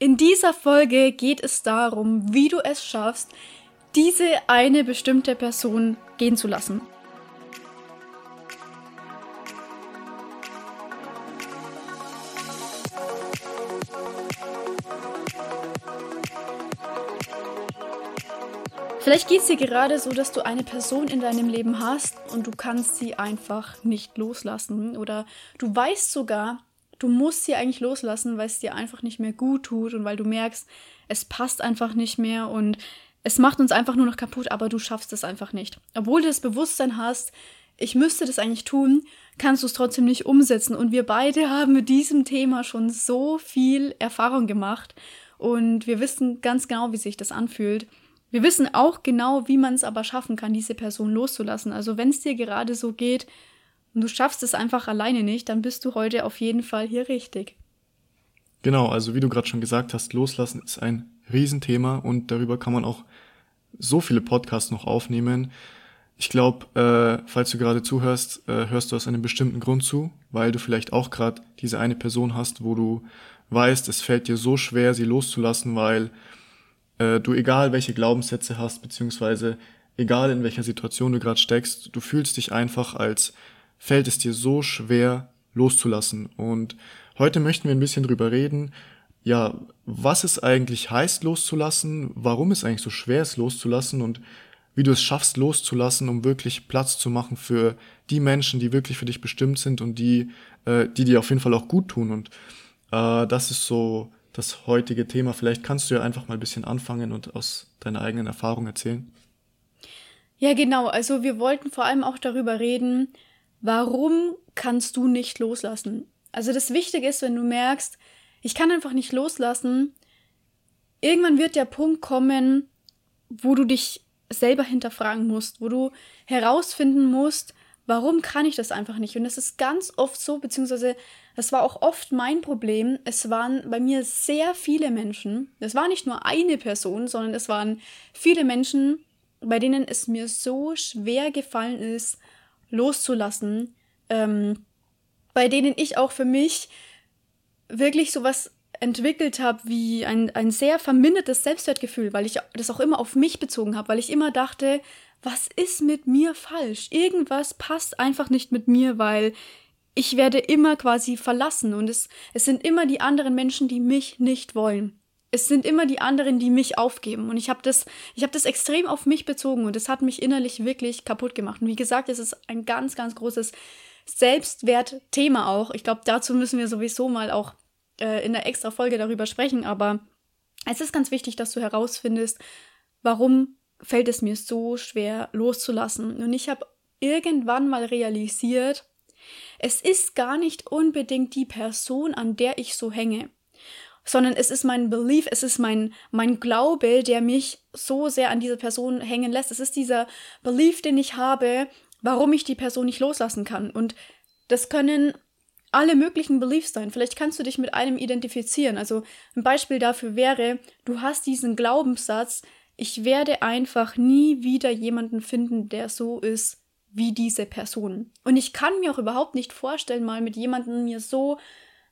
In dieser Folge geht es darum, wie du es schaffst, diese eine bestimmte Person gehen zu lassen. Vielleicht geht es dir gerade so, dass du eine Person in deinem Leben hast und du kannst sie einfach nicht loslassen. Oder du weißt sogar, du musst sie eigentlich loslassen, weil es dir einfach nicht mehr gut tut und weil du merkst, es passt einfach nicht mehr und es macht uns einfach nur noch kaputt, aber du schaffst es einfach nicht. Obwohl du das Bewusstsein hast, ich müsste das eigentlich tun, kannst du es trotzdem nicht umsetzen. Und wir beide haben mit diesem Thema schon so viel Erfahrung gemacht und wir wissen ganz genau, wie sich das anfühlt. Wir wissen auch genau, wie man es aber schaffen kann, diese Person loszulassen. Also wenn es dir gerade so geht, und du schaffst es einfach alleine nicht, dann bist du heute auf jeden Fall hier richtig. Genau, also wie du gerade schon gesagt hast, loslassen ist ein Riesenthema und darüber kann man auch so viele Podcasts noch aufnehmen. Ich glaube, äh, falls du gerade zuhörst, äh, hörst du aus einem bestimmten Grund zu, weil du vielleicht auch gerade diese eine Person hast, wo du weißt, es fällt dir so schwer, sie loszulassen, weil äh, du egal welche Glaubenssätze hast, beziehungsweise egal in welcher Situation du gerade steckst, du fühlst dich einfach als fällt es dir so schwer loszulassen. Und heute möchten wir ein bisschen drüber reden, ja, was es eigentlich heißt loszulassen, warum es eigentlich so schwer ist loszulassen und wie du es schaffst loszulassen, um wirklich Platz zu machen für die Menschen, die wirklich für dich bestimmt sind und die, äh, die dir auf jeden Fall auch gut tun. Und äh, das ist so das heutige Thema. Vielleicht kannst du ja einfach mal ein bisschen anfangen und aus deiner eigenen Erfahrung erzählen. Ja, genau. Also wir wollten vor allem auch darüber reden, warum kannst du nicht loslassen? Also das Wichtige ist, wenn du merkst, ich kann einfach nicht loslassen, irgendwann wird der Punkt kommen, wo du dich selber hinterfragen musst, wo du herausfinden musst, warum kann ich das einfach nicht? Und das ist ganz oft so, beziehungsweise das war auch oft mein Problem. Es waren bei mir sehr viele Menschen. Es war nicht nur eine Person, sondern es waren viele Menschen, bei denen es mir so schwer gefallen ist, loszulassen, ähm, bei denen ich auch für mich wirklich sowas entwickelt habe wie ein, ein sehr vermindertes Selbstwertgefühl, weil ich das auch immer auf mich bezogen habe, weil ich immer dachte, was ist mit mir falsch? Irgendwas passt einfach nicht mit mir, weil ich werde immer quasi verlassen und es, es sind immer die anderen Menschen, die mich nicht wollen es sind immer die anderen, die mich aufgeben. Und ich habe das, ich habe das extrem auf mich bezogen und es hat mich innerlich wirklich kaputt gemacht. Und wie gesagt, es ist ein ganz, ganz großes Selbstwertthema auch. Ich glaube, dazu müssen wir sowieso mal auch äh, in der extra Folge darüber sprechen. Aber es ist ganz wichtig, dass du herausfindest, warum fällt es mir so schwer loszulassen. Und ich habe irgendwann mal realisiert, es ist gar nicht unbedingt die Person, an der ich so hänge sondern es ist mein Belief, es ist mein, mein Glaube, der mich so sehr an diese Person hängen lässt. Es ist dieser Belief, den ich habe, warum ich die Person nicht loslassen kann. Und das können alle möglichen Beliefs sein. Vielleicht kannst du dich mit einem identifizieren. Also ein Beispiel dafür wäre, du hast diesen Glaubenssatz, ich werde einfach nie wieder jemanden finden, der so ist wie diese Person. Und ich kann mir auch überhaupt nicht vorstellen, mal mit jemandem mir so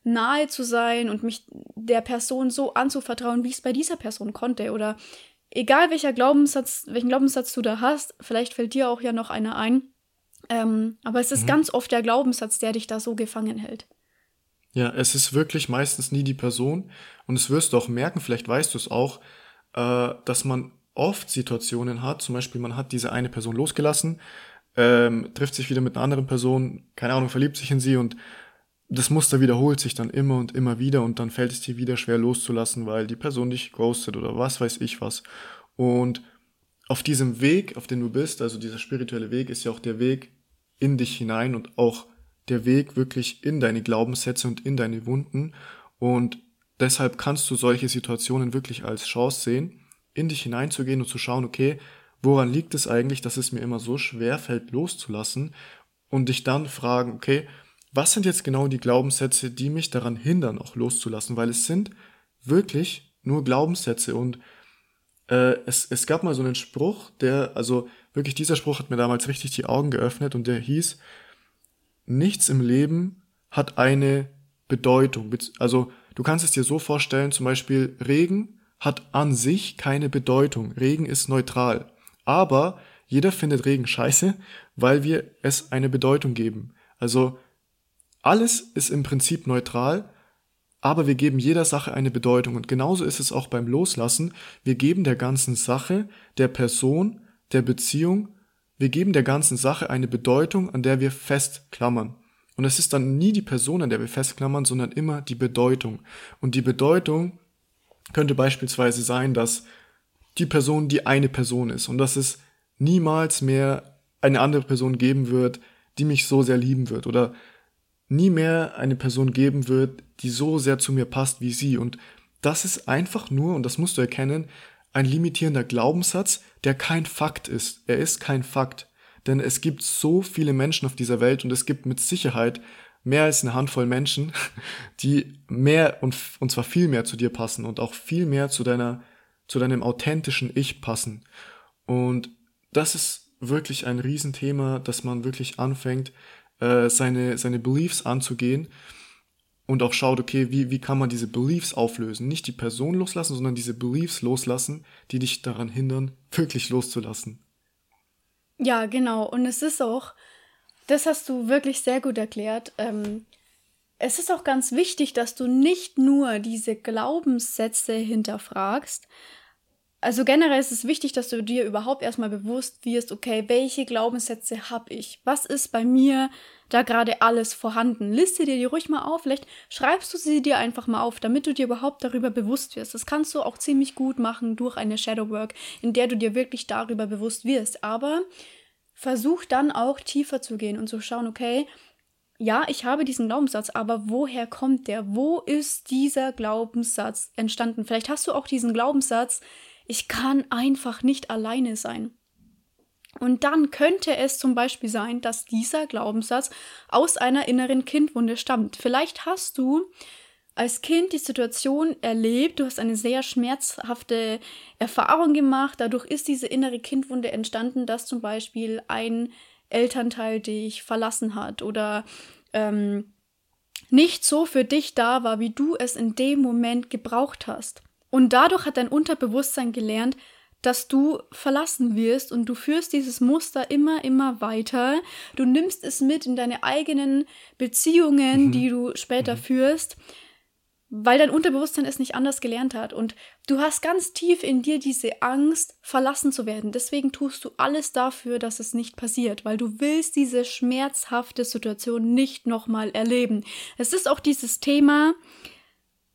nahe zu sein und mich der Person so anzuvertrauen, wie ich es bei dieser Person konnte. Oder egal welcher Glaubenssatz, welchen Glaubenssatz du da hast, vielleicht fällt dir auch ja noch einer ein. Ähm, aber es ist mhm. ganz oft der Glaubenssatz, der dich da so gefangen hält. Ja, es ist wirklich meistens nie die Person. Und es wirst du auch merken, vielleicht weißt du es auch, äh, dass man oft Situationen hat, zum Beispiel man hat diese eine Person losgelassen, ähm, trifft sich wieder mit einer anderen Person, keine Ahnung, verliebt sich in sie und das Muster wiederholt sich dann immer und immer wieder und dann fällt es dir wieder schwer loszulassen, weil die Person dich ghostet oder was weiß ich was. Und auf diesem Weg, auf dem du bist, also dieser spirituelle Weg, ist ja auch der Weg in dich hinein und auch der Weg wirklich in deine Glaubenssätze und in deine Wunden. Und deshalb kannst du solche Situationen wirklich als Chance sehen, in dich hineinzugehen und zu schauen, okay, woran liegt es eigentlich, dass es mir immer so schwer fällt, loszulassen? Und dich dann fragen, okay, was sind jetzt genau die Glaubenssätze, die mich daran hindern, auch loszulassen? Weil es sind wirklich nur Glaubenssätze und äh, es, es gab mal so einen Spruch, der, also wirklich dieser Spruch hat mir damals richtig die Augen geöffnet und der hieß, nichts im Leben hat eine Bedeutung. Also Du kannst es dir so vorstellen, zum Beispiel Regen hat an sich keine Bedeutung. Regen ist neutral. Aber jeder findet Regen scheiße, weil wir es eine Bedeutung geben. Also alles ist im Prinzip neutral, aber wir geben jeder Sache eine Bedeutung. Und genauso ist es auch beim Loslassen. Wir geben der ganzen Sache, der Person, der Beziehung, wir geben der ganzen Sache eine Bedeutung, an der wir festklammern. Und es ist dann nie die Person, an der wir festklammern, sondern immer die Bedeutung. Und die Bedeutung könnte beispielsweise sein, dass die Person die eine Person ist und dass es niemals mehr eine andere Person geben wird, die mich so sehr lieben wird oder nie mehr eine Person geben wird, die so sehr zu mir passt wie sie. Und das ist einfach nur, und das musst du erkennen, ein limitierender Glaubenssatz, der kein Fakt ist. Er ist kein Fakt. Denn es gibt so viele Menschen auf dieser Welt und es gibt mit Sicherheit mehr als eine Handvoll Menschen, die mehr und, und zwar viel mehr zu dir passen und auch viel mehr zu deiner, zu deinem authentischen Ich passen. Und das ist wirklich ein Riesenthema, dass man wirklich anfängt, äh, seine, seine Beliefs anzugehen und auch schaut, okay, wie, wie kann man diese Beliefs auflösen? Nicht die Person loslassen, sondern diese Beliefs loslassen, die dich daran hindern, wirklich loszulassen. Ja, genau. Und es ist auch, das hast du wirklich sehr gut erklärt. Ähm, es ist auch ganz wichtig, dass du nicht nur diese Glaubenssätze hinterfragst, also generell ist es wichtig, dass du dir überhaupt erstmal bewusst wirst, okay, welche Glaubenssätze habe ich? Was ist bei mir da gerade alles vorhanden? Liste dir die ruhig mal auf, vielleicht schreibst du sie dir einfach mal auf, damit du dir überhaupt darüber bewusst wirst. Das kannst du auch ziemlich gut machen durch eine Shadowwork, in der du dir wirklich darüber bewusst wirst. Aber versuch dann auch tiefer zu gehen und zu schauen, okay, ja, ich habe diesen Glaubenssatz, aber woher kommt der? Wo ist dieser Glaubenssatz entstanden? Vielleicht hast du auch diesen Glaubenssatz, ich kann einfach nicht alleine sein. Und dann könnte es zum Beispiel sein, dass dieser Glaubenssatz aus einer inneren Kindwunde stammt. Vielleicht hast du als Kind die Situation erlebt, du hast eine sehr schmerzhafte Erfahrung gemacht, dadurch ist diese innere Kindwunde entstanden, dass zum Beispiel ein Elternteil dich verlassen hat oder ähm, nicht so für dich da war, wie du es in dem Moment gebraucht hast. Und dadurch hat dein Unterbewusstsein gelernt, dass du verlassen wirst und du führst dieses Muster immer, immer weiter. Du nimmst es mit in deine eigenen Beziehungen, mhm. die du später mhm. führst, weil dein Unterbewusstsein es nicht anders gelernt hat. Und du hast ganz tief in dir diese Angst, verlassen zu werden. Deswegen tust du alles dafür, dass es nicht passiert, weil du willst diese schmerzhafte Situation nicht nochmal erleben. Es ist auch dieses Thema,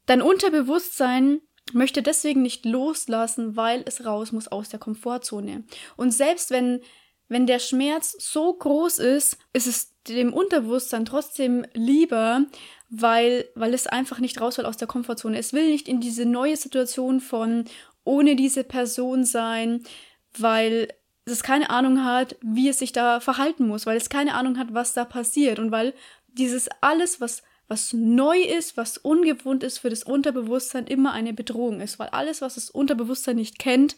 dein Unterbewusstsein möchte deswegen nicht loslassen, weil es raus muss aus der Komfortzone. Und selbst wenn, wenn der Schmerz so groß ist, ist es dem Unterbewusstsein trotzdem lieber, weil, weil es einfach nicht raus will aus der Komfortzone. Es will nicht in diese neue Situation von ohne diese Person sein, weil es keine Ahnung hat, wie es sich da verhalten muss, weil es keine Ahnung hat, was da passiert und weil dieses alles, was was neu ist, was ungewohnt ist für das Unterbewusstsein, immer eine Bedrohung ist, weil alles, was das Unterbewusstsein nicht kennt,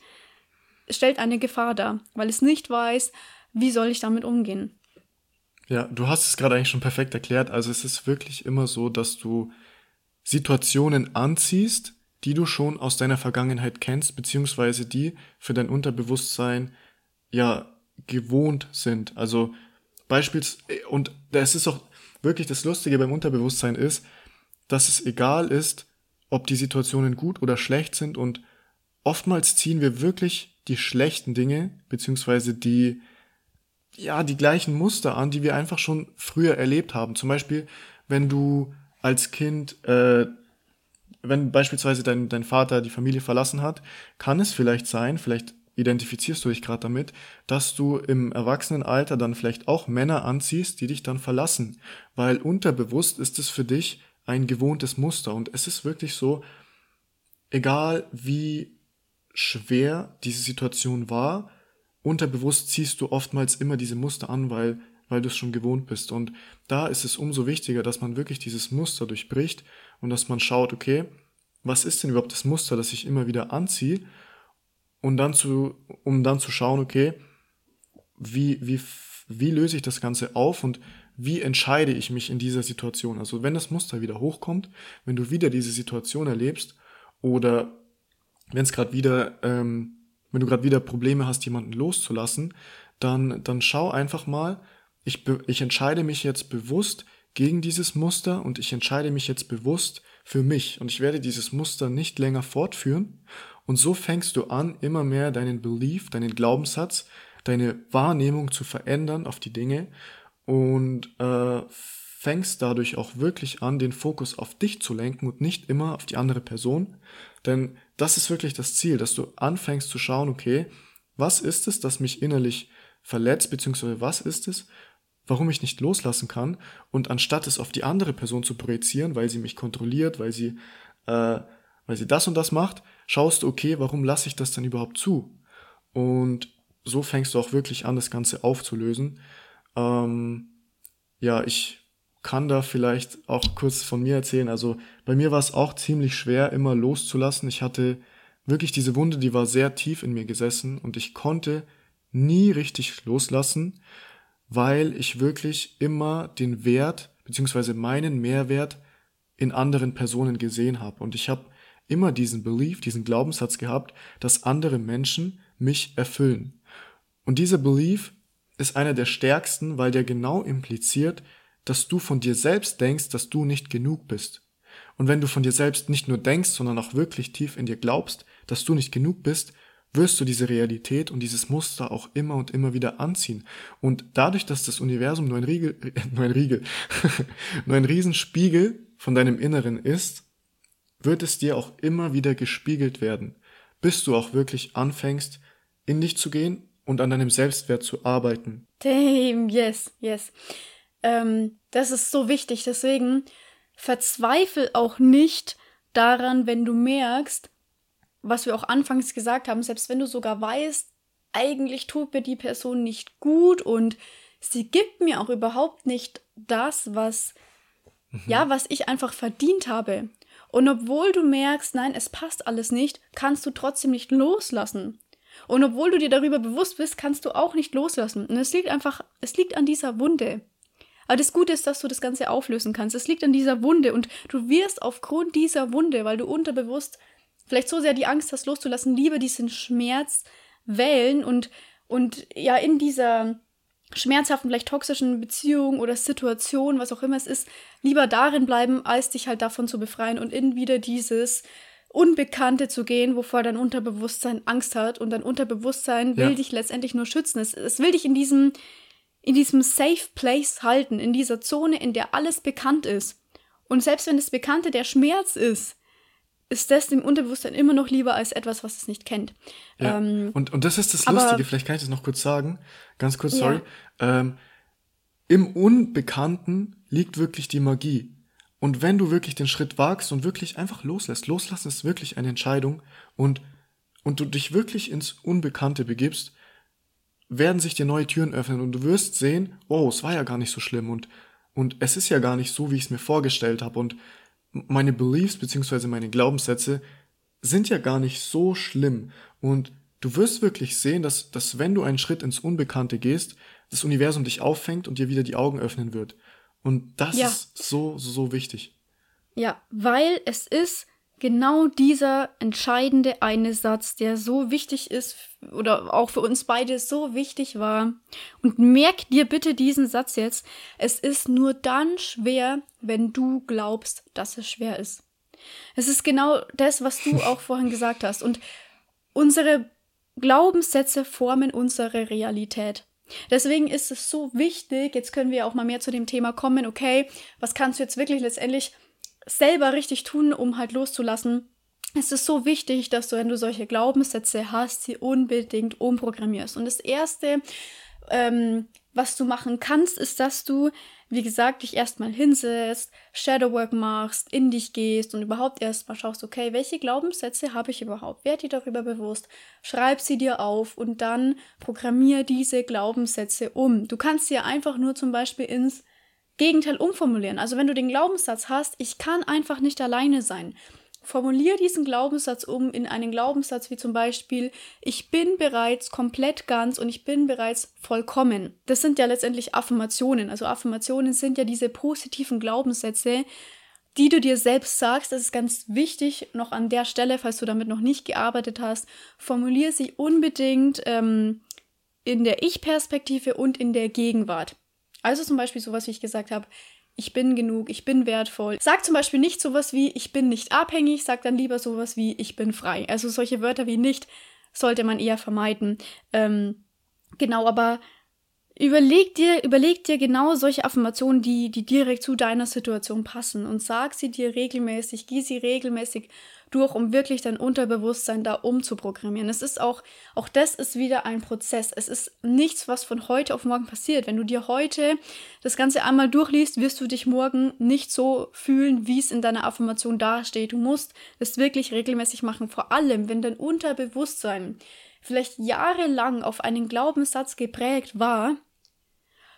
stellt eine Gefahr dar, weil es nicht weiß, wie soll ich damit umgehen. Ja, du hast es gerade eigentlich schon perfekt erklärt. Also es ist wirklich immer so, dass du Situationen anziehst, die du schon aus deiner Vergangenheit kennst, beziehungsweise die für dein Unterbewusstsein ja gewohnt sind. Also beispielsweise, und es ist auch, wirklich das Lustige beim Unterbewusstsein ist, dass es egal ist, ob die Situationen gut oder schlecht sind und oftmals ziehen wir wirklich die schlechten Dinge, beziehungsweise die, ja, die gleichen Muster an, die wir einfach schon früher erlebt haben. Zum Beispiel, wenn du als Kind, äh, wenn beispielsweise dein, dein Vater die Familie verlassen hat, kann es vielleicht sein, vielleicht identifizierst du dich gerade damit, dass du im Erwachsenenalter dann vielleicht auch Männer anziehst, die dich dann verlassen, weil unterbewusst ist es für dich ein gewohntes Muster. Und es ist wirklich so, egal wie schwer diese Situation war, unterbewusst ziehst du oftmals immer diese Muster an, weil weil du es schon gewohnt bist. Und da ist es umso wichtiger, dass man wirklich dieses Muster durchbricht und dass man schaut, okay, was ist denn überhaupt das Muster, das ich immer wieder anziehe und dann zu, um dann zu schauen, okay, wie, wie, wie löse ich das Ganze auf und wie entscheide ich mich in dieser Situation? Also wenn das Muster wieder hochkommt, wenn du wieder diese Situation erlebst oder wenn es gerade wieder, ähm, wenn du gerade wieder Probleme hast, jemanden loszulassen, dann, dann schau einfach mal, ich, ich entscheide mich jetzt bewusst gegen dieses Muster und ich entscheide mich jetzt bewusst für mich und ich werde dieses Muster nicht länger fortführen und so fängst du an, immer mehr deinen Belief, deinen Glaubenssatz, deine Wahrnehmung zu verändern auf die Dinge und äh, fängst dadurch auch wirklich an, den Fokus auf dich zu lenken und nicht immer auf die andere Person. Denn das ist wirklich das Ziel, dass du anfängst zu schauen, okay, was ist es, das mich innerlich verletzt, beziehungsweise was ist es, warum ich nicht loslassen kann und anstatt es auf die andere Person zu projizieren, weil sie mich kontrolliert, weil sie, äh, weil sie das und das macht, schaust du, okay, warum lasse ich das dann überhaupt zu? Und so fängst du auch wirklich an, das Ganze aufzulösen. Ähm, ja, ich kann da vielleicht auch kurz von mir erzählen. Also bei mir war es auch ziemlich schwer, immer loszulassen. Ich hatte wirklich diese Wunde, die war sehr tief in mir gesessen und ich konnte nie richtig loslassen, weil ich wirklich immer den Wert beziehungsweise meinen Mehrwert in anderen Personen gesehen habe. Und ich habe immer diesen Belief, diesen Glaubenssatz gehabt, dass andere Menschen mich erfüllen. Und dieser Belief ist einer der stärksten, weil der genau impliziert, dass du von dir selbst denkst, dass du nicht genug bist. Und wenn du von dir selbst nicht nur denkst, sondern auch wirklich tief in dir glaubst, dass du nicht genug bist, wirst du diese Realität und dieses Muster auch immer und immer wieder anziehen. Und dadurch, dass das Universum nur ein Riegel, nur ein Riegel, nur ein Riesenspiegel von deinem Inneren ist, wird es dir auch immer wieder gespiegelt werden, bis du auch wirklich anfängst, in dich zu gehen und an deinem Selbstwert zu arbeiten. Damn, yes, yes. Ähm, das ist so wichtig. Deswegen verzweifel auch nicht daran, wenn du merkst, was wir auch anfangs gesagt haben, selbst wenn du sogar weißt, eigentlich tut mir die Person nicht gut und sie gibt mir auch überhaupt nicht das, was, mhm. ja, was ich einfach verdient habe. Und obwohl du merkst, nein, es passt alles nicht, kannst du trotzdem nicht loslassen. Und obwohl du dir darüber bewusst bist, kannst du auch nicht loslassen. Und es liegt einfach, es liegt an dieser Wunde. Aber das Gute ist, dass du das Ganze auflösen kannst. Es liegt an dieser Wunde und du wirst aufgrund dieser Wunde, weil du unterbewusst vielleicht so sehr die Angst hast, loszulassen, lieber diesen Schmerz wählen und, und ja, in dieser schmerzhaften, vielleicht toxischen Beziehung oder Situation, was auch immer es ist, lieber darin bleiben, als dich halt davon zu befreien und in wieder dieses Unbekannte zu gehen, wovor dein Unterbewusstsein Angst hat und dein Unterbewusstsein will dich letztendlich nur schützen. Es, es will dich in diesem, in diesem Safe Place halten, in dieser Zone, in der alles bekannt ist. Und selbst wenn das Bekannte der Schmerz ist, ist das dem Unterbewusstsein immer noch lieber als etwas, was es nicht kennt. Ja. Ähm, und, und das ist das Lustige, vielleicht kann ich das noch kurz sagen, ganz kurz, sorry. Ja. Ähm, Im Unbekannten liegt wirklich die Magie. Und wenn du wirklich den Schritt wagst und wirklich einfach loslässt, loslassen ist wirklich eine Entscheidung und, und du dich wirklich ins Unbekannte begibst, werden sich dir neue Türen öffnen und du wirst sehen, oh, es war ja gar nicht so schlimm und, und es ist ja gar nicht so, wie ich es mir vorgestellt habe und meine Beliefs beziehungsweise meine Glaubenssätze sind ja gar nicht so schlimm und du wirst wirklich sehen, dass, dass wenn du einen Schritt ins Unbekannte gehst, das Universum dich auffängt und dir wieder die Augen öffnen wird. Und das ja. ist so, so wichtig. Ja, weil es ist genau dieser entscheidende eine Satz, der so wichtig ist oder auch für uns beide so wichtig war. Und merk dir bitte diesen Satz jetzt. Es ist nur dann schwer, wenn du glaubst, dass es schwer ist. Es ist genau das, was du auch vorhin gesagt hast. Und unsere Glaubenssätze formen unsere Realität. Deswegen ist es so wichtig, jetzt können wir auch mal mehr zu dem Thema kommen, okay, was kannst du jetzt wirklich letztendlich selber richtig tun, um halt loszulassen? Es ist so wichtig, dass du, wenn du solche Glaubenssätze hast, sie unbedingt umprogrammierst. Und das Erste, ähm, was du machen kannst, ist, dass du wie gesagt, dich erstmal hinsetzt, Shadowwork machst, in dich gehst und überhaupt erstmal schaust, okay, welche Glaubenssätze habe ich überhaupt? Werd dir darüber bewusst, schreib sie dir auf und dann programmier diese Glaubenssätze um. Du kannst sie einfach nur zum Beispiel ins Gegenteil umformulieren. Also wenn du den Glaubenssatz hast, ich kann einfach nicht alleine sein, Formulier diesen Glaubenssatz um in einen Glaubenssatz wie zum Beispiel, ich bin bereits komplett ganz und ich bin bereits vollkommen. Das sind ja letztendlich Affirmationen. Also Affirmationen sind ja diese positiven Glaubenssätze, die du dir selbst sagst. Das ist ganz wichtig, noch an der Stelle, falls du damit noch nicht gearbeitet hast, formulier sie unbedingt ähm, in der Ich-Perspektive und in der Gegenwart. Also zum Beispiel sowas, wie ich gesagt habe, ich bin genug, ich bin wertvoll. Sag zum Beispiel nicht sowas wie, ich bin nicht abhängig, sag dann lieber sowas wie, ich bin frei. Also solche Wörter wie nicht sollte man eher vermeiden. Ähm, genau, aber überleg dir, überleg dir genau solche Affirmationen, die, die direkt zu deiner Situation passen und sag sie dir regelmäßig, geh sie regelmäßig durch, um wirklich dein Unterbewusstsein da umzuprogrammieren. Es ist auch, auch das ist wieder ein Prozess. Es ist nichts, was von heute auf morgen passiert. Wenn du dir heute das Ganze einmal durchliest, wirst du dich morgen nicht so fühlen, wie es in deiner Affirmation dasteht. Du musst es wirklich regelmäßig machen. Vor allem, wenn dein Unterbewusstsein vielleicht jahrelang auf einen Glaubenssatz geprägt war,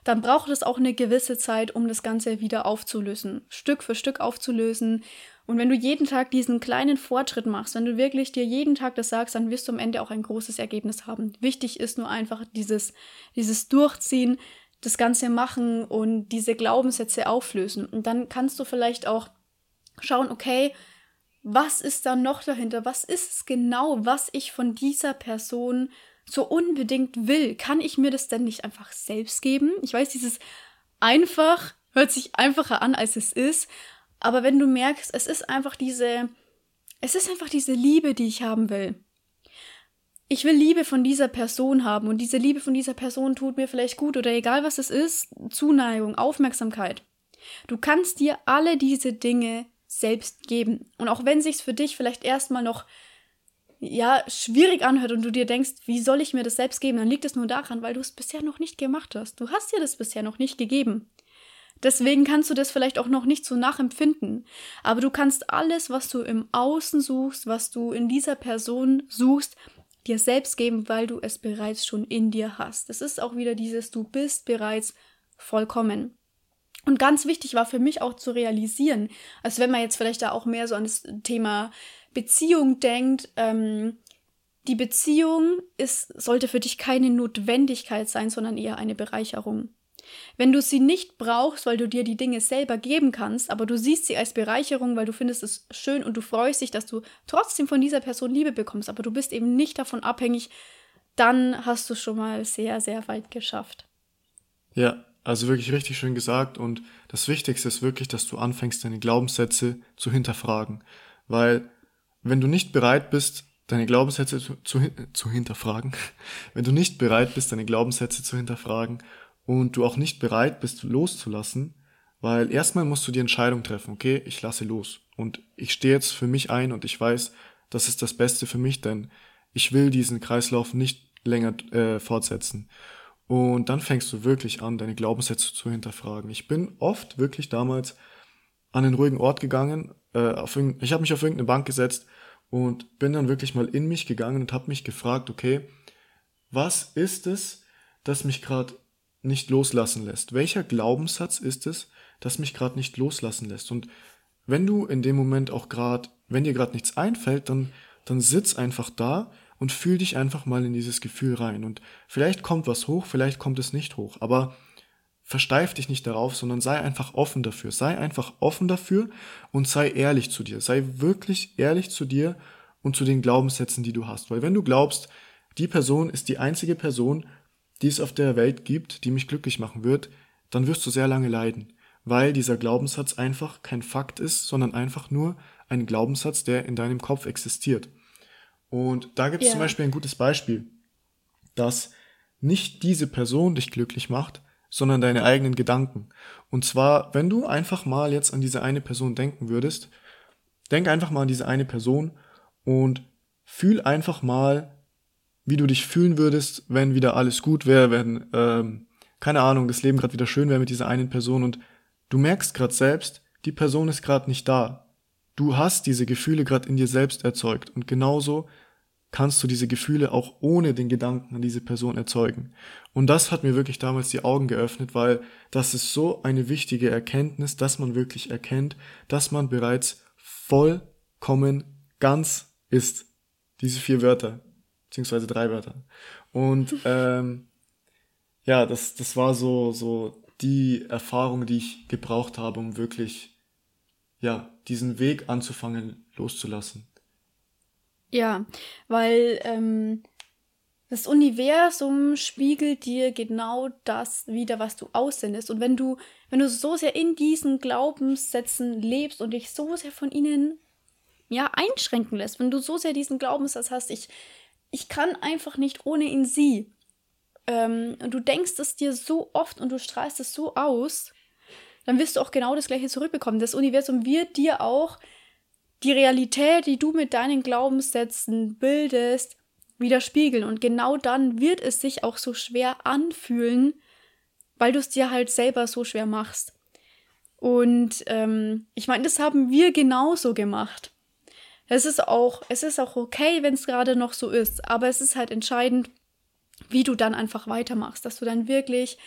dann braucht es auch eine gewisse Zeit, um das Ganze wieder aufzulösen, Stück für Stück aufzulösen und wenn du jeden Tag diesen kleinen Fortschritt machst, wenn du wirklich dir jeden Tag das sagst, dann wirst du am Ende auch ein großes Ergebnis haben. Wichtig ist nur einfach dieses, dieses Durchziehen, das Ganze machen und diese Glaubenssätze auflösen. Und dann kannst du vielleicht auch schauen, okay, was ist da noch dahinter? Was ist es genau, was ich von dieser Person so unbedingt will? Kann ich mir das denn nicht einfach selbst geben? Ich weiß, dieses einfach hört sich einfacher an, als es ist, aber wenn du merkst, es ist einfach diese, es ist einfach diese Liebe, die ich haben will. Ich will Liebe von dieser Person haben und diese Liebe von dieser Person tut mir vielleicht gut oder egal was es ist, Zuneigung, Aufmerksamkeit. Du kannst dir alle diese Dinge selbst geben. Und auch wenn sich's für dich vielleicht erstmal noch ja, schwierig anhört und du dir denkst, wie soll ich mir das selbst geben, dann liegt es nur daran, weil du es bisher noch nicht gemacht hast. Du hast dir das bisher noch nicht gegeben. Deswegen kannst du das vielleicht auch noch nicht so nachempfinden. Aber du kannst alles, was du im Außen suchst, was du in dieser Person suchst, dir selbst geben, weil du es bereits schon in dir hast. Es ist auch wieder dieses, du bist bereits vollkommen. Und ganz wichtig war für mich auch zu realisieren, also wenn man jetzt vielleicht da auch mehr so an das Thema Beziehung denkt, ähm, die Beziehung ist, sollte für dich keine Notwendigkeit sein, sondern eher eine Bereicherung. Wenn du sie nicht brauchst, weil du dir die Dinge selber geben kannst, aber du siehst sie als Bereicherung, weil du findest es schön und du freust dich, dass du trotzdem von dieser Person Liebe bekommst, aber du bist eben nicht davon abhängig, dann hast du schon mal sehr, sehr weit geschafft. Ja, also wirklich richtig schön gesagt und das Wichtigste ist wirklich, dass du anfängst, deine Glaubenssätze zu hinterfragen, weil wenn du nicht bereit bist, deine Glaubenssätze zu, zu, zu hinterfragen, wenn du nicht bereit bist, deine Glaubenssätze zu hinterfragen und du auch nicht bereit bist loszulassen, weil erstmal musst du die Entscheidung treffen, okay, ich lasse los und ich stehe jetzt für mich ein und ich weiß, das ist das Beste für mich, denn ich will diesen Kreislauf nicht länger äh, fortsetzen. Und dann fängst du wirklich an, deine Glaubenssätze zu hinterfragen. Ich bin oft wirklich damals an einen ruhigen Ort gegangen, äh, auf ich habe mich auf irgendeine Bank gesetzt und bin dann wirklich mal in mich gegangen und habe mich gefragt, okay, was ist es, das mich gerade nicht loslassen lässt? Welcher Glaubenssatz ist es, das mich gerade nicht loslassen lässt? Und wenn du in dem Moment auch gerade, wenn dir gerade nichts einfällt, dann, dann sitz einfach da und fühl dich einfach mal in dieses Gefühl rein. Und vielleicht kommt was hoch, vielleicht kommt es nicht hoch, aber versteif dich nicht darauf, sondern sei einfach offen dafür. Sei einfach offen dafür und sei ehrlich zu dir. Sei wirklich ehrlich zu dir und zu den Glaubenssätzen, die du hast. Weil wenn du glaubst, die Person ist die einzige Person, die es auf der Welt gibt, die mich glücklich machen wird, dann wirst du sehr lange leiden, weil dieser Glaubenssatz einfach kein Fakt ist, sondern einfach nur ein Glaubenssatz, der in deinem Kopf existiert. Und da gibt es ja. zum Beispiel ein gutes Beispiel, dass nicht diese Person dich glücklich macht, sondern deine eigenen Gedanken. Und zwar, wenn du einfach mal jetzt an diese eine Person denken würdest, denk einfach mal an diese eine Person und fühl einfach mal, wie du dich fühlen würdest, wenn wieder alles gut wäre, wenn, ähm, keine Ahnung, das Leben gerade wieder schön wäre mit dieser einen Person und du merkst gerade selbst, die Person ist gerade nicht da. Du hast diese Gefühle gerade in dir selbst erzeugt und genauso kannst du diese Gefühle auch ohne den Gedanken an diese Person erzeugen. Und das hat mir wirklich damals die Augen geöffnet, weil das ist so eine wichtige Erkenntnis, dass man wirklich erkennt, dass man bereits voll kommen ganz ist. Diese vier Wörter, beziehungsweise drei Wörter. Und ähm, ja, das, das war so, so die Erfahrung, die ich gebraucht habe, um wirklich, ja, diesen Weg anzufangen, loszulassen. Ja, weil ähm, das Universum spiegelt dir genau das wieder, was du aussendest. Und wenn du, wenn du so sehr in diesen Glaubenssätzen lebst und dich so sehr von ihnen ja einschränken lässt, wenn du so sehr diesen Glaubenssatz hast, ich, ich kann einfach nicht ohne ihn sie. Ähm, und du denkst es dir so oft und du strahlst es so aus, dann wirst du auch genau das gleiche zurückbekommen. Das Universum wird dir auch die Realität, die du mit deinen Glaubenssätzen bildest, widerspiegeln. Und genau dann wird es sich auch so schwer anfühlen, weil du es dir halt selber so schwer machst. Und ähm, ich meine, das haben wir genauso gemacht. Es ist auch, es ist auch okay, wenn es gerade noch so ist, aber es ist halt entscheidend, wie du dann einfach weitermachst, dass du dann wirklich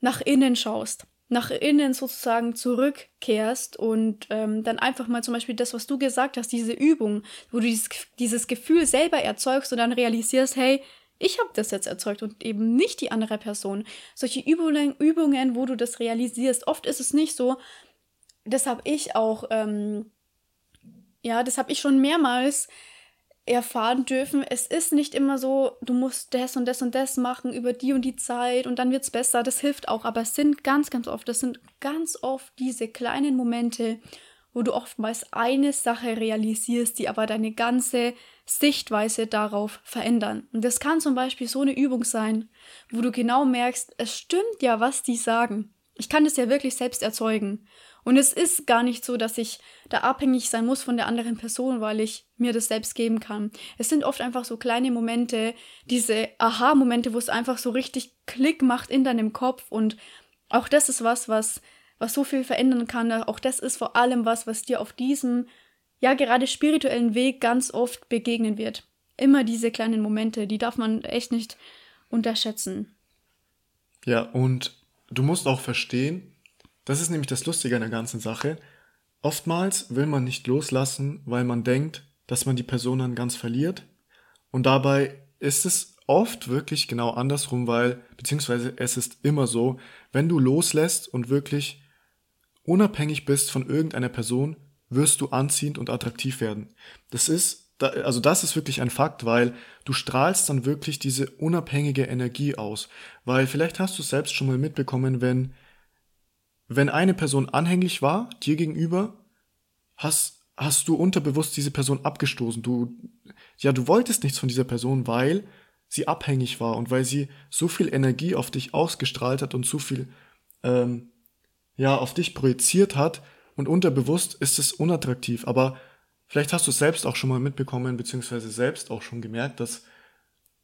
nach innen schaust nach innen sozusagen zurückkehrst und ähm, dann einfach mal zum Beispiel das, was du gesagt hast, diese Übung, wo du dieses, dieses Gefühl selber erzeugst und dann realisierst, hey, ich habe das jetzt erzeugt und eben nicht die andere Person. Solche Übungen, Übungen, wo du das realisierst. Oft ist es nicht so. Das habe ich auch, ähm, ja, das habe ich schon mehrmals erfahren dürfen, es ist nicht immer so, du musst das und das und das machen über die und die Zeit und dann wird es besser. Das hilft auch, aber es sind ganz, ganz oft, das sind ganz oft diese kleinen Momente, wo du oftmals eine Sache realisierst, die aber deine ganze Sichtweise darauf verändern. Und das kann zum Beispiel so eine Übung sein, wo du genau merkst, es stimmt ja, was die sagen. Ich kann es ja wirklich selbst erzeugen. Und es ist gar nicht so, dass ich da abhängig sein muss von der anderen Person, weil ich mir das selbst geben kann. Es sind oft einfach so kleine Momente, diese Aha-Momente, wo es einfach so richtig Klick macht in deinem Kopf. Und auch das ist was, was, was so viel verändern kann. Auch das ist vor allem was, was dir auf diesem, ja, gerade spirituellen Weg ganz oft begegnen wird. Immer diese kleinen Momente, die darf man echt nicht unterschätzen. Ja, und du musst auch verstehen, das ist nämlich das Lustige an der ganzen Sache. Oftmals will man nicht loslassen, weil man denkt, dass man die Person dann ganz verliert. Und dabei ist es oft wirklich genau andersrum, weil, beziehungsweise es ist immer so, wenn du loslässt und wirklich unabhängig bist von irgendeiner Person, wirst du anziehend und attraktiv werden. Das ist, also das ist wirklich ein Fakt, weil du strahlst dann wirklich diese unabhängige Energie aus. Weil vielleicht hast du selbst schon mal mitbekommen, wenn wenn eine Person anhänglich war dir gegenüber, hast, hast du unterbewusst diese Person abgestoßen. Du, ja, du wolltest nichts von dieser Person, weil sie abhängig war und weil sie so viel Energie auf dich ausgestrahlt hat und so viel, ähm, ja, auf dich projiziert hat und unterbewusst ist es unattraktiv. Aber vielleicht hast du es selbst auch schon mal mitbekommen, beziehungsweise selbst auch schon gemerkt, dass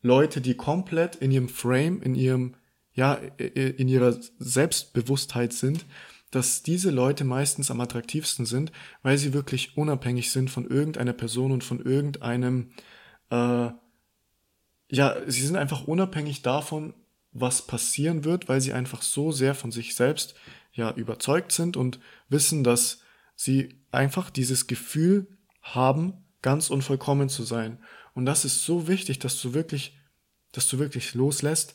Leute, die komplett in ihrem Frame, in ihrem ja, in ihrer Selbstbewusstheit sind, dass diese Leute meistens am attraktivsten sind, weil sie wirklich unabhängig sind von irgendeiner Person und von irgendeinem, äh, ja, sie sind einfach unabhängig davon, was passieren wird, weil sie einfach so sehr von sich selbst ja überzeugt sind und wissen, dass sie einfach dieses Gefühl haben, ganz unvollkommen zu sein. Und das ist so wichtig, dass du wirklich, dass du wirklich loslässt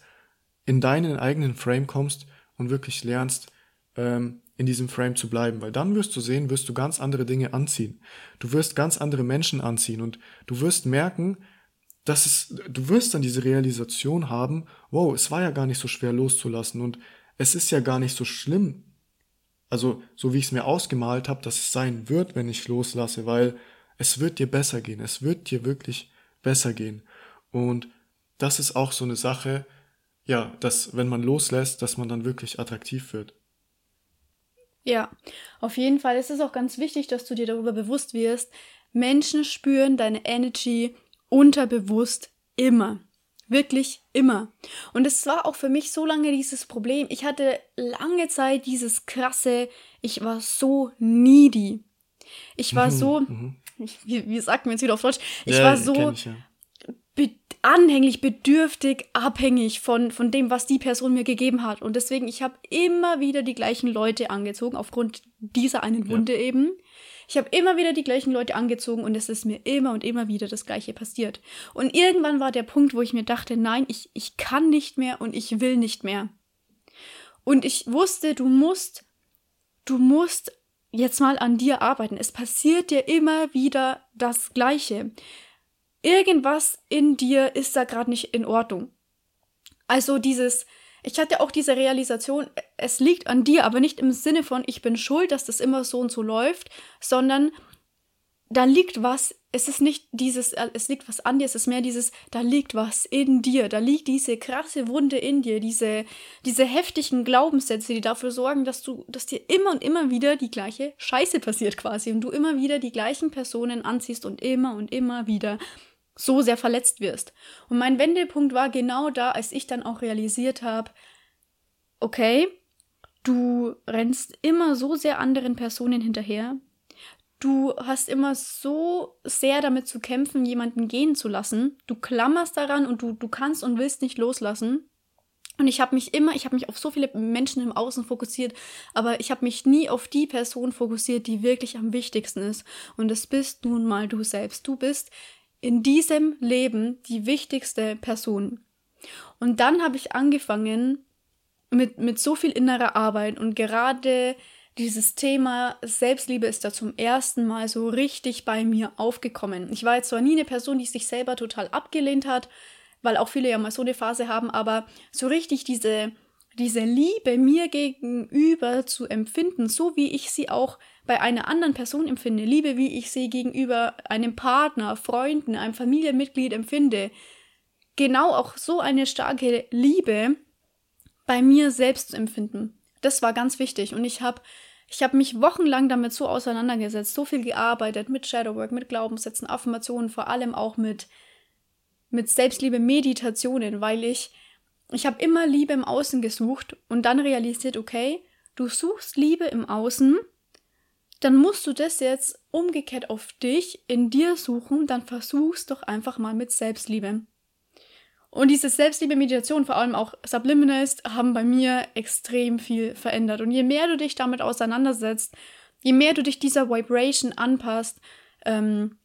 in deinen eigenen Frame kommst und wirklich lernst, ähm, in diesem Frame zu bleiben, weil dann wirst du sehen, wirst du ganz andere Dinge anziehen. Du wirst ganz andere Menschen anziehen und du wirst merken, dass es, du wirst dann diese Realisation haben, wow, es war ja gar nicht so schwer loszulassen und es ist ja gar nicht so schlimm, also so wie ich es mir ausgemalt habe, dass es sein wird, wenn ich loslasse, weil es wird dir besser gehen, es wird dir wirklich besser gehen. Und das ist auch so eine Sache, ja, dass wenn man loslässt, dass man dann wirklich attraktiv wird. Ja, auf jeden Fall ist es auch ganz wichtig, dass du dir darüber bewusst wirst. Menschen spüren deine Energy unterbewusst immer. Wirklich immer. Und es war auch für mich so lange dieses Problem. Ich hatte lange Zeit dieses krasse, ich war so needy. Ich war mhm, so, mhm. ich, wie, wie sagt man jetzt wieder auf Deutsch? Ich ja, war so ich, ja anhänglich, bedürftig, abhängig von, von dem, was die Person mir gegeben hat. Und deswegen, ich habe immer wieder die gleichen Leute angezogen, aufgrund dieser einen Wunde ja. eben. Ich habe immer wieder die gleichen Leute angezogen und es ist mir immer und immer wieder das gleiche passiert. Und irgendwann war der Punkt, wo ich mir dachte, nein, ich, ich kann nicht mehr und ich will nicht mehr. Und ich wusste, du musst, du musst jetzt mal an dir arbeiten. Es passiert dir immer wieder das Gleiche. Irgendwas in dir ist da gerade nicht in Ordnung. Also dieses, ich hatte auch diese Realisation, es liegt an dir, aber nicht im Sinne von, ich bin schuld, dass das immer so und so läuft, sondern da liegt was, es ist nicht dieses, es liegt was an dir, es ist mehr dieses, da liegt was in dir, da liegt diese krasse Wunde in dir, diese, diese heftigen Glaubenssätze, die dafür sorgen, dass du, dass dir immer und immer wieder die gleiche Scheiße passiert quasi und du immer wieder die gleichen Personen anziehst und immer und immer wieder so sehr verletzt wirst. Und mein Wendepunkt war genau da, als ich dann auch realisiert habe, okay, du rennst immer so sehr anderen Personen hinterher. Du hast immer so sehr damit zu kämpfen, jemanden gehen zu lassen. Du klammerst daran und du, du kannst und willst nicht loslassen. Und ich habe mich immer, ich habe mich auf so viele Menschen im Außen fokussiert, aber ich habe mich nie auf die Person fokussiert, die wirklich am wichtigsten ist. Und das bist nun mal du selbst. Du bist in diesem Leben die wichtigste Person. Und dann habe ich angefangen mit, mit so viel innerer Arbeit und gerade dieses Thema Selbstliebe ist da zum ersten Mal so richtig bei mir aufgekommen. Ich war jetzt zwar nie eine Person, die sich selber total abgelehnt hat, weil auch viele ja mal so eine Phase haben, aber so richtig diese, diese Liebe mir gegenüber zu empfinden, so wie ich sie auch bei einer anderen Person empfinde, Liebe, wie ich sie gegenüber einem Partner, Freunden, einem Familienmitglied empfinde, genau auch so eine starke Liebe bei mir selbst zu empfinden. Das war ganz wichtig und ich habe ich habe mich wochenlang damit so auseinandergesetzt, so viel gearbeitet mit Shadowwork, mit Glaubenssätzen, Affirmationen, vor allem auch mit mit Selbstliebe, Meditationen, weil ich ich habe immer Liebe im Außen gesucht und dann realisiert, okay, du suchst Liebe im Außen dann musst du das jetzt umgekehrt auf dich in dir suchen, dann versuch's doch einfach mal mit Selbstliebe. Und diese Selbstliebe-Meditation, vor allem auch Subliminals, haben bei mir extrem viel verändert. Und je mehr du dich damit auseinandersetzt, je mehr du dich dieser Vibration anpasst, ähm,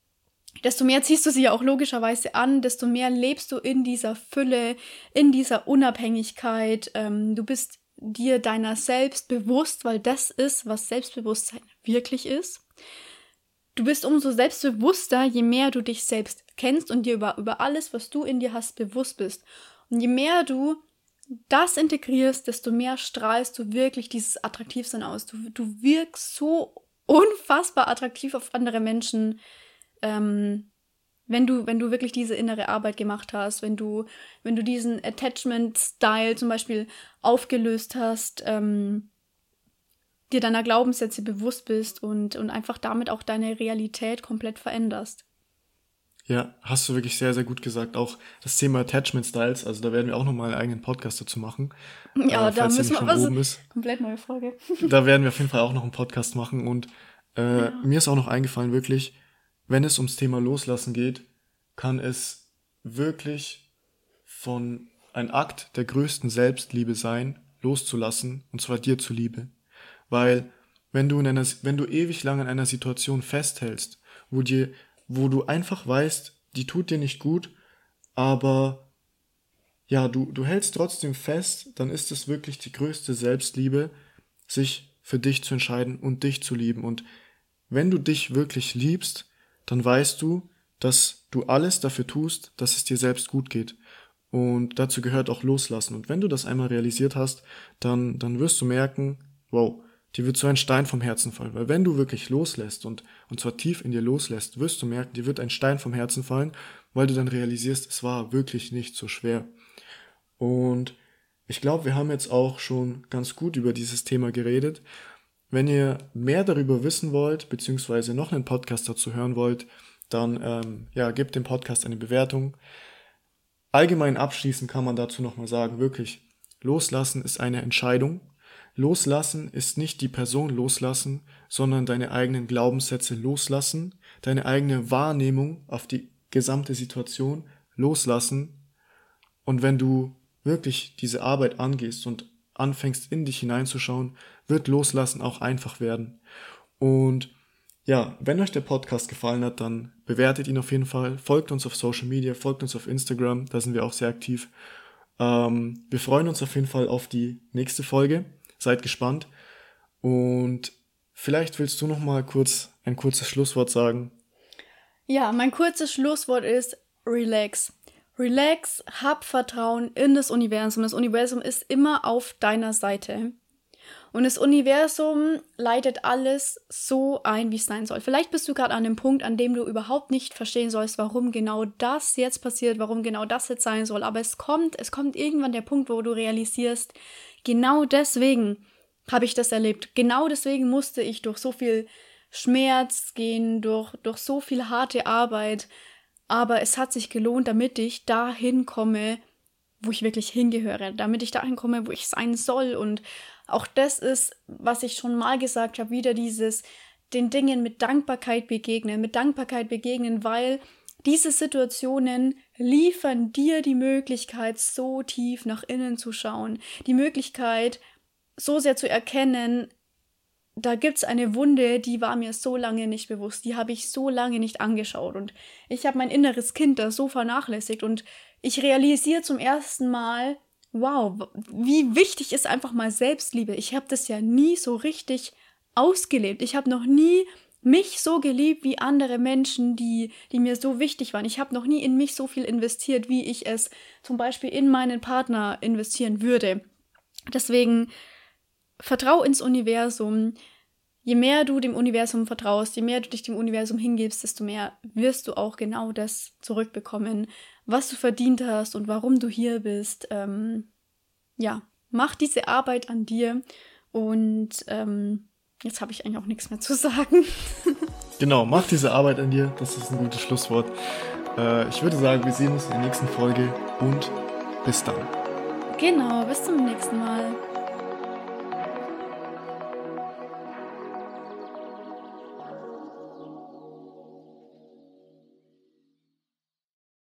desto mehr ziehst du sie ja auch logischerweise an, desto mehr lebst du in dieser Fülle, in dieser Unabhängigkeit. Ähm, du bist dir deiner selbst bewusst, weil das ist, was Selbstbewusstsein wirklich ist. Du bist umso selbstbewusster, je mehr du dich selbst kennst und dir über, über alles, was du in dir hast, bewusst bist. Und je mehr du das integrierst, desto mehr strahlst du wirklich dieses Attraktivsein aus. Du, du wirkst so unfassbar attraktiv auf andere Menschen. Ähm, wenn du, wenn du wirklich diese innere Arbeit gemacht hast, wenn du, wenn du diesen Attachment-Style zum Beispiel aufgelöst hast, ähm, dir deiner Glaubenssätze bewusst bist und, und einfach damit auch deine Realität komplett veränderst. Ja, hast du wirklich sehr, sehr gut gesagt. Auch das Thema Attachment Styles, also da werden wir auch nochmal einen eigenen Podcast dazu machen. Ja, äh, da müssen wir was. Ist. Komplett neue Folge. da werden wir auf jeden Fall auch noch einen Podcast machen. Und äh, ja. mir ist auch noch eingefallen, wirklich, wenn es ums Thema Loslassen geht, kann es wirklich von ein Akt der größten Selbstliebe sein, loszulassen, und zwar dir zuliebe. Weil wenn du in einer, wenn du ewig lang in einer Situation festhältst, wo dir, wo du einfach weißt, die tut dir nicht gut, aber ja, du, du hältst trotzdem fest, dann ist es wirklich die größte Selbstliebe, sich für dich zu entscheiden und dich zu lieben. Und wenn du dich wirklich liebst, dann weißt du, dass du alles dafür tust, dass es dir selbst gut geht. Und dazu gehört auch loslassen. Und wenn du das einmal realisiert hast, dann, dann wirst du merken, wow, dir wird so ein Stein vom Herzen fallen. Weil wenn du wirklich loslässt und, und zwar tief in dir loslässt, wirst du merken, dir wird ein Stein vom Herzen fallen, weil du dann realisierst, es war wirklich nicht so schwer. Und ich glaube, wir haben jetzt auch schon ganz gut über dieses Thema geredet. Wenn ihr mehr darüber wissen wollt, beziehungsweise noch einen Podcast dazu hören wollt, dann ähm, ja, gebt dem Podcast eine Bewertung. Allgemein abschließend kann man dazu nochmal sagen, wirklich, loslassen ist eine Entscheidung. Loslassen ist nicht die Person loslassen, sondern deine eigenen Glaubenssätze loslassen, deine eigene Wahrnehmung auf die gesamte Situation loslassen. Und wenn du wirklich diese Arbeit angehst und anfängst in dich hineinzuschauen, wird Loslassen auch einfach werden. Und ja, wenn euch der Podcast gefallen hat, dann bewertet ihn auf jeden Fall, folgt uns auf Social Media, folgt uns auf Instagram, da sind wir auch sehr aktiv. Ähm, wir freuen uns auf jeden Fall auf die nächste Folge. Seid gespannt. Und vielleicht willst du noch mal kurz ein kurzes Schlusswort sagen. Ja, mein kurzes Schlusswort ist relax. Relax, hab Vertrauen in das Universum. Das Universum ist immer auf deiner Seite. Und das Universum leitet alles so ein, wie es sein soll. Vielleicht bist du gerade an dem Punkt, an dem du überhaupt nicht verstehen sollst, warum genau das jetzt passiert, warum genau das jetzt sein soll. Aber es kommt, es kommt irgendwann der Punkt, wo du realisierst, genau deswegen habe ich das erlebt. Genau deswegen musste ich durch so viel Schmerz gehen, durch, durch so viel harte Arbeit. Aber es hat sich gelohnt, damit ich dahin komme, wo ich wirklich hingehöre, damit ich dahin komme, wo ich sein soll. Und auch das ist, was ich schon mal gesagt habe, wieder dieses den Dingen mit Dankbarkeit begegnen, mit Dankbarkeit begegnen, weil diese Situationen liefern dir die Möglichkeit, so tief nach innen zu schauen, die Möglichkeit, so sehr zu erkennen, da gibt's eine Wunde, die war mir so lange nicht bewusst, die habe ich so lange nicht angeschaut und ich habe mein inneres Kind da so vernachlässigt und ich realisiere zum ersten Mal, wow, wie wichtig ist einfach mal Selbstliebe. Ich habe das ja nie so richtig ausgelebt. Ich habe noch nie mich so geliebt wie andere Menschen, die, die mir so wichtig waren. Ich habe noch nie in mich so viel investiert, wie ich es zum Beispiel in meinen Partner investieren würde. Deswegen vertrau ins Universum. Je mehr du dem Universum vertraust, je mehr du dich dem Universum hingibst, desto mehr wirst du auch genau das zurückbekommen, was du verdient hast und warum du hier bist. Ähm, ja, mach diese Arbeit an dir und ähm, jetzt habe ich eigentlich auch nichts mehr zu sagen. genau, mach diese Arbeit an dir. Das ist ein gutes Schlusswort. Äh, ich würde sagen, wir sehen uns in der nächsten Folge und bis dann. Genau, bis zum nächsten Mal.